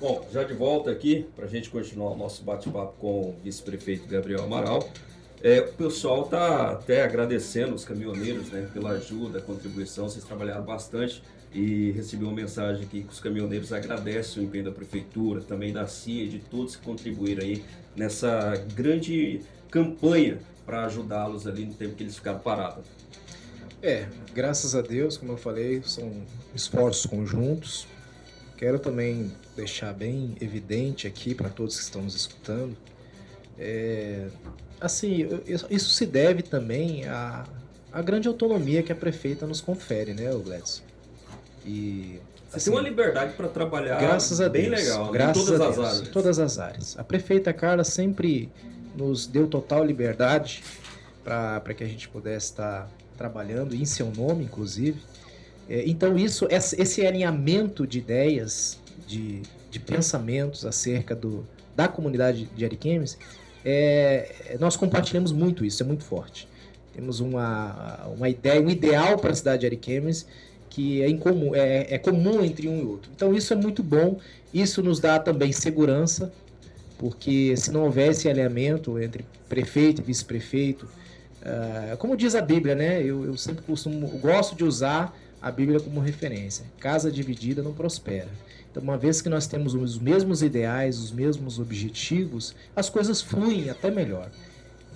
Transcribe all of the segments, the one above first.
Bom, já de volta aqui para a gente continuar o nosso bate-papo com o vice-prefeito Gabriel Amaral. É, o pessoal está até agradecendo os caminhoneiros né, pela ajuda, contribuição, vocês trabalharam bastante e recebi uma mensagem aqui que os caminhoneiros agradecem o empenho da prefeitura, também da CIA, de todos que contribuíram aí nessa grande campanha para ajudá-los ali no tempo que eles ficaram parados. É, graças a Deus, como eu falei, são esforços conjuntos. Quero também deixar bem evidente aqui para todos que estão nos escutando. É, assim, isso se deve também à, à grande autonomia que a prefeita nos confere, né, Gladys? E você assim, tem uma liberdade para trabalhar graças a bem Deus, legal, graças em todas a as Deus, áreas. Todas as áreas. A prefeita Carla sempre nos deu total liberdade para que a gente pudesse estar trabalhando, em seu nome, inclusive. É, então, isso, esse alinhamento de ideias, de, de pensamentos acerca do, da comunidade de Ariquemes, é, nós compartilhamos muito isso, é muito forte. Temos uma, uma ideia, um ideal para a cidade de Ariquemes que é, incomum, é, é comum entre um e outro. Então, isso é muito bom, isso nos dá também segurança, porque se não houvesse alinhamento entre prefeito e vice-prefeito, uh, como diz a Bíblia, né? Eu, eu sempre costumo, eu gosto de usar a Bíblia como referência. Casa dividida não prospera. Então, uma vez que nós temos os mesmos ideais, os mesmos objetivos, as coisas fluem até melhor.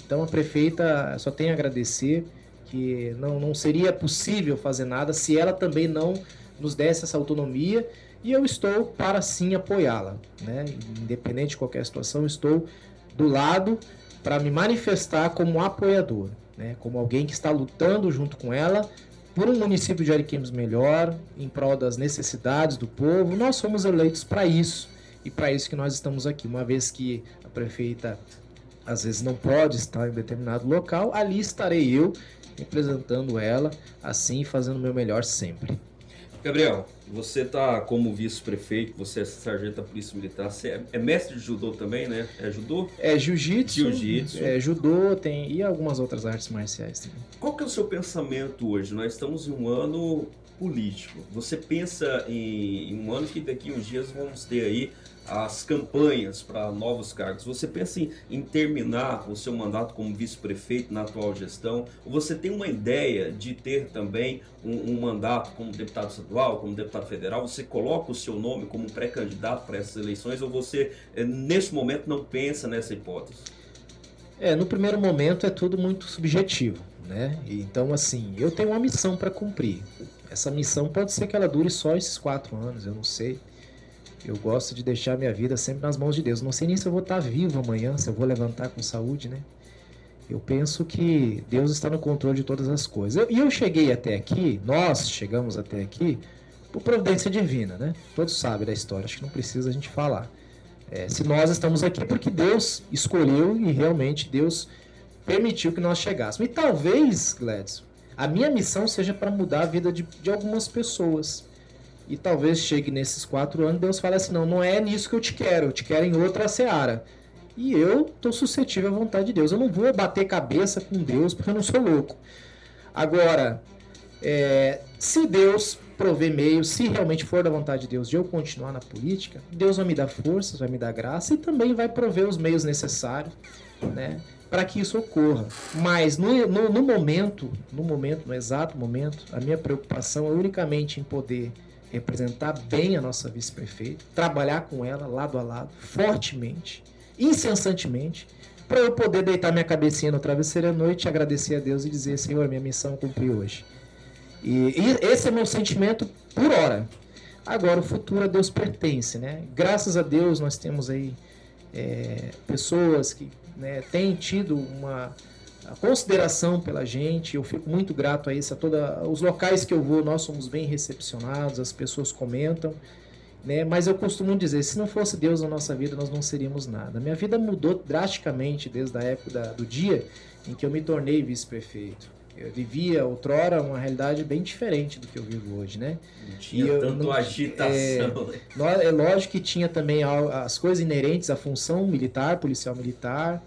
Então, a prefeita só tem a agradecer que não, não seria possível fazer nada se ela também não nos desse essa autonomia e eu estou para sim apoiá-la, né? Independente de qualquer situação, estou do lado para me manifestar como apoiador, né? Como alguém que está lutando junto com ela por um município de Ariquemes melhor, em prol das necessidades do povo. Nós somos eleitos para isso e para isso que nós estamos aqui. Uma vez que a prefeita às vezes não pode estar em determinado local, ali estarei eu representando ela, assim fazendo o meu melhor sempre. Gabriel, você tá como vice-prefeito, você é sargento da Polícia Militar, você é, é, mestre de judô também, né? É judô? É jiu-jitsu. Jiu-jitsu. É judô, tem e algumas outras artes marciais também. Qual que é o seu pensamento hoje? Nós estamos em um ano político. Você pensa em, em um ano que daqui uns dias vamos ter aí as campanhas para novos cargos. Você pensa em, em, terminar o seu mandato como vice-prefeito na atual gestão? Ou você tem uma ideia de ter também um, um, mandato como deputado estadual, como deputado federal? Você coloca o seu nome como pré-candidato para essas eleições ou você, eh, nesse momento, não pensa nessa hipótese? É, no primeiro momento é tudo muito subjetivo, né? Então, assim, eu tenho uma missão para cumprir. Essa missão pode ser que ela dure só esses quatro anos, eu não sei. Eu gosto de deixar minha vida sempre nas mãos de Deus. Não sei nem se eu vou estar vivo amanhã, se eu vou levantar com saúde, né? Eu penso que Deus está no controle de todas as coisas. E eu, eu, cheguei até aqui, nós chegamos até aqui, por providência divina, né? Todos sabem da história, acho que não precisa a gente falar. É, se nós estamos aqui porque Deus escolheu e realmente Deus permitiu que nós chegássemos. E talvez, Gladys, a minha missão seja para mudar a vida de, de algumas pessoas. E talvez chegue nesses quatro anos, Deus fale assim: não, não é nisso que eu te quero, eu te quero em outra seara. E eu estou suscetível à vontade de Deus. Eu não vou bater cabeça com Deus porque eu não sou louco. Agora, é, se Deus prover meios, se realmente for da vontade de Deus de eu continuar na política, Deus vai me dar forças, vai me dar graça e também vai prover os meios necessários, né? Para que isso ocorra. Mas no, no, no, momento, no momento, no exato momento, a minha preocupação é unicamente em poder representar bem a nossa vice-prefeita, trabalhar com ela lado a lado, fortemente, incessantemente, para eu poder deitar minha cabecinha no travesseiro à noite, agradecer a Deus e dizer: Senhor, minha missão eu cumpri hoje. E, e esse é meu sentimento por hora. Agora, o futuro a Deus pertence, né? Graças a Deus nós temos aí é, pessoas que né, têm tido uma consideração pela gente. Eu fico muito grato a isso. A toda, os locais que eu vou, nós somos bem recepcionados, as pessoas comentam. Né? Mas eu costumo dizer, se não fosse Deus na nossa vida, nós não seríamos nada. Minha vida mudou drasticamente desde a época da, do dia em que eu me tornei vice-prefeito. Eu vivia outrora uma realidade bem diferente do que eu vivo hoje, né? Não tinha e tanto não, agitação. É, é lógico que tinha também as coisas inerentes à função militar, policial militar,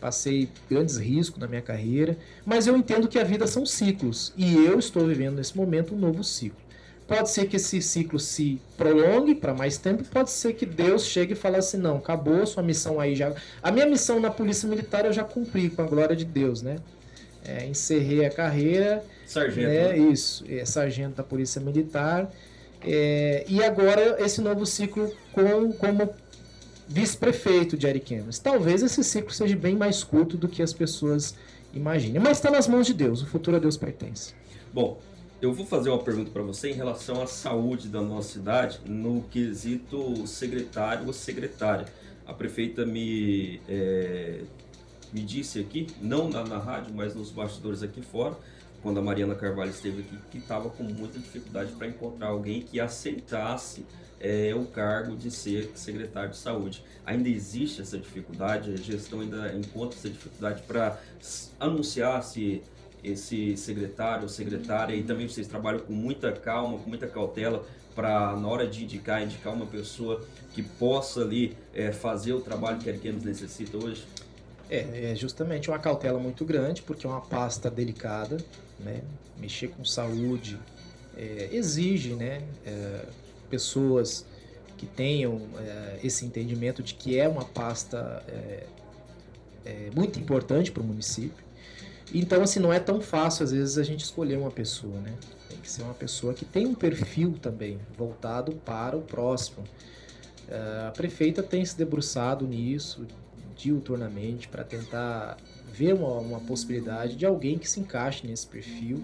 passei grandes riscos na minha carreira, mas eu entendo que a vida são ciclos e eu estou vivendo nesse momento um novo ciclo. Pode ser que esse ciclo se prolongue para mais tempo, pode ser que Deus chegue e fale assim: não, acabou sua missão aí já. A minha missão na Polícia Militar eu já cumpri com a glória de Deus, né? É, encerrei a carreira. Sargento. Né? né? Isso, é sargento da Polícia Militar. É, e agora esse novo ciclo com, como vice-prefeito de Ariquemes. Talvez esse ciclo seja bem mais curto do que as pessoas imaginem. Mas está nas mãos de Deus, o futuro a Deus pertence. Bom, eu vou fazer uma pergunta para você em relação à saúde da nossa cidade no quesito secretário ou secretária. A prefeita me, é, me disse aqui, não na, na rádio, mas nos bastidores aqui fora, quando a Mariana Carvalho esteve aqui, que estava com muita dificuldade para encontrar alguém que aceitasse é, o cargo de ser secretário de saúde. Ainda existe essa dificuldade, a gestão ainda encontra essa dificuldade para anunciar se esse secretário ou secretária e também vocês trabalham com muita calma, com muita cautela para na hora de indicar, indicar uma pessoa que possa ali é, fazer o trabalho que a Arquenos necessita hoje? É, é justamente uma cautela muito grande, porque é uma pasta delicada, né? Mexer com saúde é, exige, né? É, pessoas que tenham é, esse entendimento de que é uma pasta é, é, muito importante para o município. Então, assim, não é tão fácil às vezes a gente escolher uma pessoa, né? Tem que ser uma pessoa que tem um perfil também voltado para o próximo. É, a prefeita tem se debruçado nisso diuturnamente para tentar ver uma, uma, possibilidade de alguém que se encaixe nesse perfil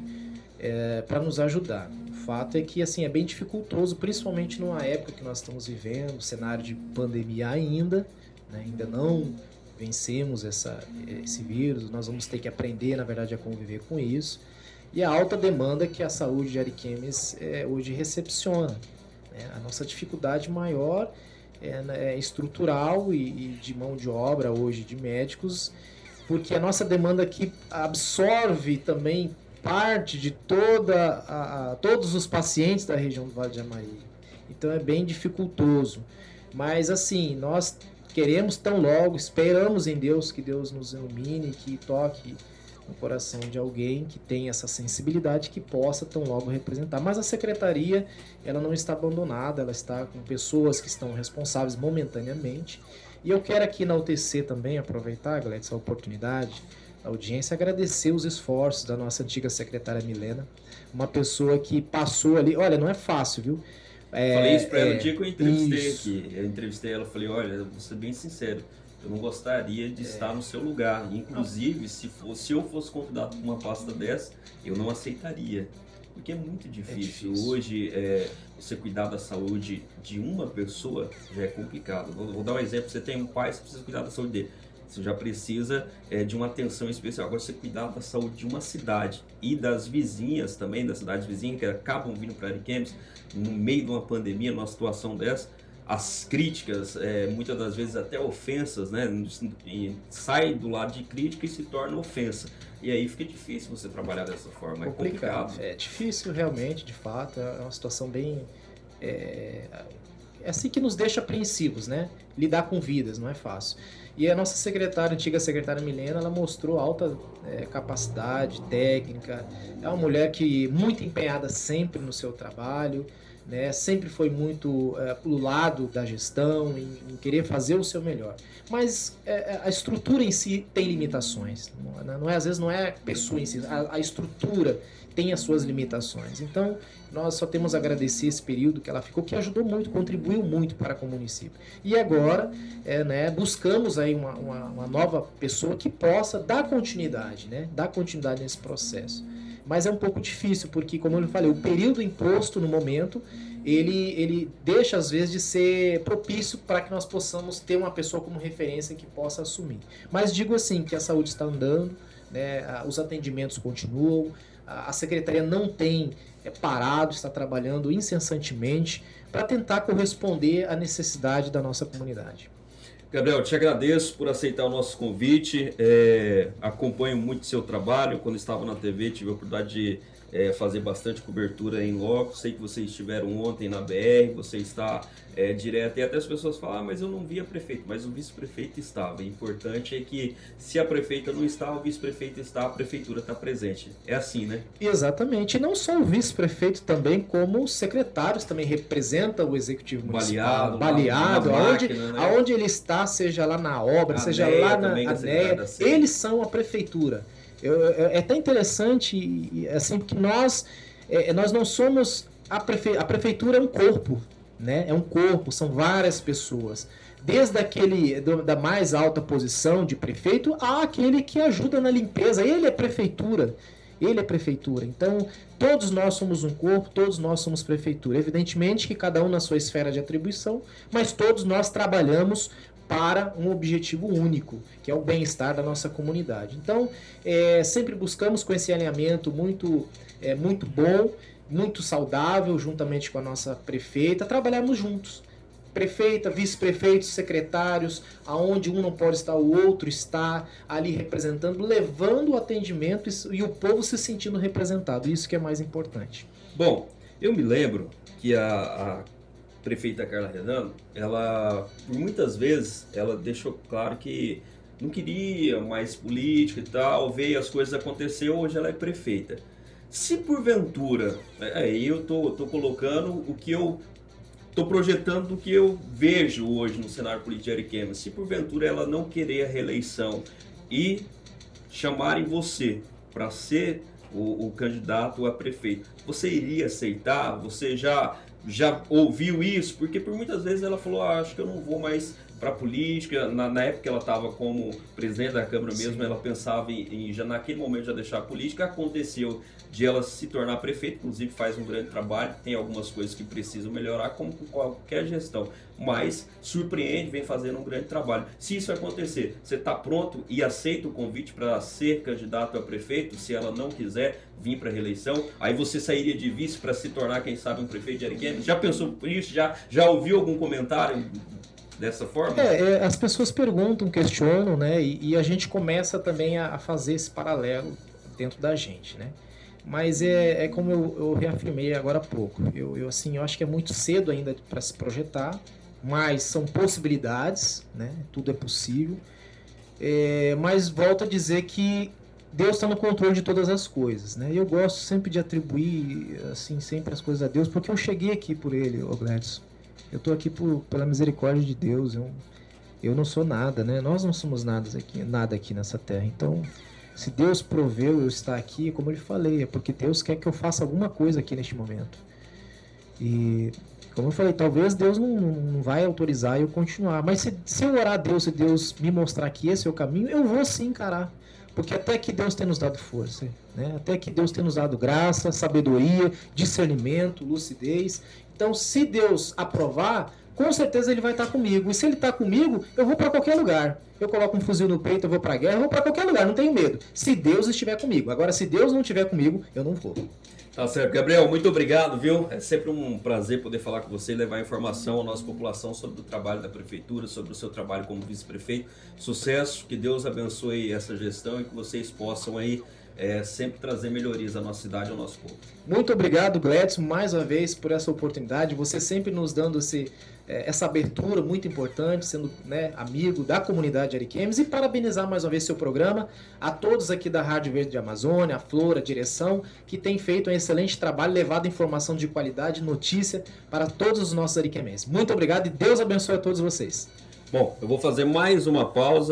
é, para nos ajudar. O fato é que assim é bem dificultoso, principalmente numa época que nós estamos vivendo, cenário de pandemia ainda, né, ainda não vencemos essa, esse vírus, nós vamos ter que aprender, na verdade, a conviver com isso. E a alta demanda que a saúde de Ariquemes é, hoje recepciona. Né? A nossa dificuldade maior é, é estrutural e, e, de mão de obra hoje de médicos, porque a nossa demanda aqui absorve também parte de toda a, a, todos os pacientes da região do Vale de Amari. Então é bem dificultoso. Mas assim, nós queremos tão logo, esperamos em Deus que Deus nos ilumine, que toque no coração de alguém que tenha essa sensibilidade que possa tão logo representar. Mas a secretaria, ela não está abandonada, ela está com pessoas que estão responsáveis momentaneamente. E eu quero aqui na UTC também aproveitar, galera, essa oportunidade, a audiência, agradecer os esforços da nossa antiga secretária Milena, uma pessoa que passou ali, olha, não é fácil, viu? É, falei isso para ela é, no dia que eu entrevistei isso. aqui. Eu entrevistei ela, falei, olha, vou ser bem sincero, eu não gostaria de é. estar no seu lugar. Inclusive, se, fosse, se eu fosse convidado para uma pasta dessa, eu não aceitaria. Porque é muito difícil. É difícil. Hoje, é, você cuidar da saúde de uma pessoa já é complicado. Vou, vou, dar um exemplo: você tem um pai, você precisa cuidar da saúde dele. Você já precisa é, de uma atenção especial. Agora, você cuidar da saúde de uma cidade e das vizinhas também, das cidades vizinhas, que acabam vindo para Ariquemes, no meio de uma pandemia, numa situação dessa, as críticas, é, muitas das vezes até ofensas, né? E sai do lado de crítica e se torna ofensa. E aí fica difícil você trabalhar dessa forma. Complicado. É complicado. É difícil realmente, de fato. É uma situação bem. É, é assim que nos deixa apreensivos, né? Lidar com vidas não é fácil. E a nossa secretária, antiga secretária Milena, ela mostrou alta é, capacidade técnica. É uma mulher que muito empenhada sempre no seu trabalho, né? Sempre foi muito é, pro lado da gestão, em, em, querer fazer o seu melhor. Mas é, é a estrutura em si tem limitações. Não, não é às vezes não é a pessoa em si, a, a estrutura tem as suas limitações. Então, nós só temos a agradecer esse período que ela ficou, que ajudou muito, contribuiu muito para o município. E agora, é, né, buscamos aí uma, uma, uma, nova pessoa que possa dar continuidade, né, dar continuidade nesse processo. Mas é um pouco difícil, porque, como eu falei, o período imposto no momento, ele, ele deixa, às vezes, de ser propício para que nós possamos ter uma pessoa como referência que possa assumir. Mas digo assim, que a saúde está andando, né, os atendimentos continuam, a secretaria não tem é, parado, está trabalhando incessantemente para tentar corresponder à necessidade da nossa comunidade. Gabriel, te agradeço por aceitar o nosso convite. É, acompanho muito seu trabalho. Quando estava na TV, tive a oportunidade de é, fazer bastante cobertura em loco. Sei que vocês estiveram ontem na BR, você está é, direto. E até as pessoas falam, ah, mas eu não vi a prefeito, mas o vice-prefeito estava. O importante é que se a prefeita não está, o vice-prefeito está, a prefeitura está presente. É assim, né? Exatamente. E não só o vice-prefeito também, como os secretários também representam o executivo municipal. Baleado. Baleado, aonde, máquina, né? aonde ele está, seja lá na obra, a seja lá na ANEA, eles são a prefeitura. Eu, eu, é até interessante, assim, porque nós, é, nós não somos. A, prefe, a prefeitura é um corpo, né? É um corpo, são várias pessoas. Desde aquele do, da mais alta posição de prefeito a aquele que ajuda na limpeza. Ele é prefeitura. Ele é prefeitura. Então, todos nós somos um corpo, todos nós somos prefeitura. Evidentemente que cada um na sua esfera de atribuição, mas todos nós trabalhamos para um objetivo único, que é o bem-estar da nossa comunidade. Então, é, sempre buscamos com esse alinhamento muito, é, muito bom muito saudável, juntamente com a nossa prefeita, trabalharmos juntos. Prefeita, vice-prefeitos, secretários, aonde um não pode estar, o outro está ali representando, levando o atendimento e o povo se sentindo representado. Isso que é mais importante. Bom, eu me lembro que a, a prefeita Carla Renan, ela, por muitas vezes, ela deixou claro que não queria mais política e tal, veio as coisas acontecer, hoje ela é prefeita. Se porventura, aí eu tô, tô colocando o que eu tô projetando o que eu vejo hoje no cenário político de Ariquemes. Se porventura ela não querer a reeleição e chamarem você para ser o, o, candidato a prefeito, você iria aceitar? Você já já ouviu isso? Porque por muitas vezes ela falou, ah, acho que eu não vou mais para a política. Na, na, época que ela estava como presidente da Câmara mesmo, Sim. ela pensava em, em, já naquele momento já deixar a política. Aconteceu de ela se tornar prefeita, inclusive faz um grande trabalho, tem algumas coisas que precisam melhorar, como com qualquer gestão. Mas surpreende, vem fazendo um grande trabalho. Se isso acontecer, você está pronto e aceita o convite para ser candidato a prefeito, se ela não quiser vir para a reeleição, aí você sairia de vice para se tornar, quem sabe, um prefeito de Ariquemes? Já pensou por isso? Já, já ouviu algum comentário dessa forma? É, é, as pessoas perguntam, questionam, né? E, e a gente começa também a, a, fazer esse paralelo dentro da gente, né? Mas é, é como eu, eu reafirmei agora há pouco. Eu, eu, assim, eu acho que é muito cedo ainda para se projetar, mas são possibilidades, né? Tudo é possível. É, mas volto a dizer que Deus está no controle de todas as coisas, né? Eu gosto sempre de atribuir, assim, sempre as coisas a Deus, porque eu cheguei aqui por Ele, o Gladys. Eu estou aqui por, pela misericórdia de Deus. Eu, eu não sou nada, né? Nós não somos nada aqui, nada aqui nessa terra. Então, se Deus proveu eu estar aqui, como eu lhe falei, é porque Deus quer que eu faça alguma coisa aqui neste momento. E, como eu falei, talvez Deus não, não vai autorizar eu continuar. Mas se, se eu orar a Deus e Deus me mostrar que esse é o caminho, eu vou sim encarar. Porque até que Deus tem nos dado força, né? até que Deus tem nos dado graça, sabedoria, discernimento, lucidez. Então, se Deus aprovar, com certeza ele vai estar comigo. E se ele está comigo, eu vou para qualquer lugar. Eu coloco um fuzil no peito, eu vou para a guerra, eu vou para qualquer lugar, não tenho medo. Se Deus estiver comigo. Agora, se Deus não estiver comigo, eu não vou. Tá certo. Gabriel, muito obrigado, viu? É sempre um prazer poder falar com você e levar informação à nossa população sobre o trabalho da prefeitura, sobre o seu trabalho como vice-prefeito. Sucesso, que Deus abençoe essa gestão e que vocês possam aí é, sempre trazer melhorias à nossa cidade e ao nosso povo. Muito obrigado, Gledson, mais uma vez por essa oportunidade. Você sempre nos dando esse, é, essa abertura muito importante, sendo né, amigo da comunidade Ariquemes e parabenizar mais uma vez seu programa, a todos aqui da Rádio Verde de Amazônia, a Flora, a direção, que tem feito um excelente trabalho, levado informação de qualidade, notícia para todos os nossos ariquemenses. Muito obrigado e Deus abençoe a todos vocês. Bom, eu vou fazer mais uma pausa.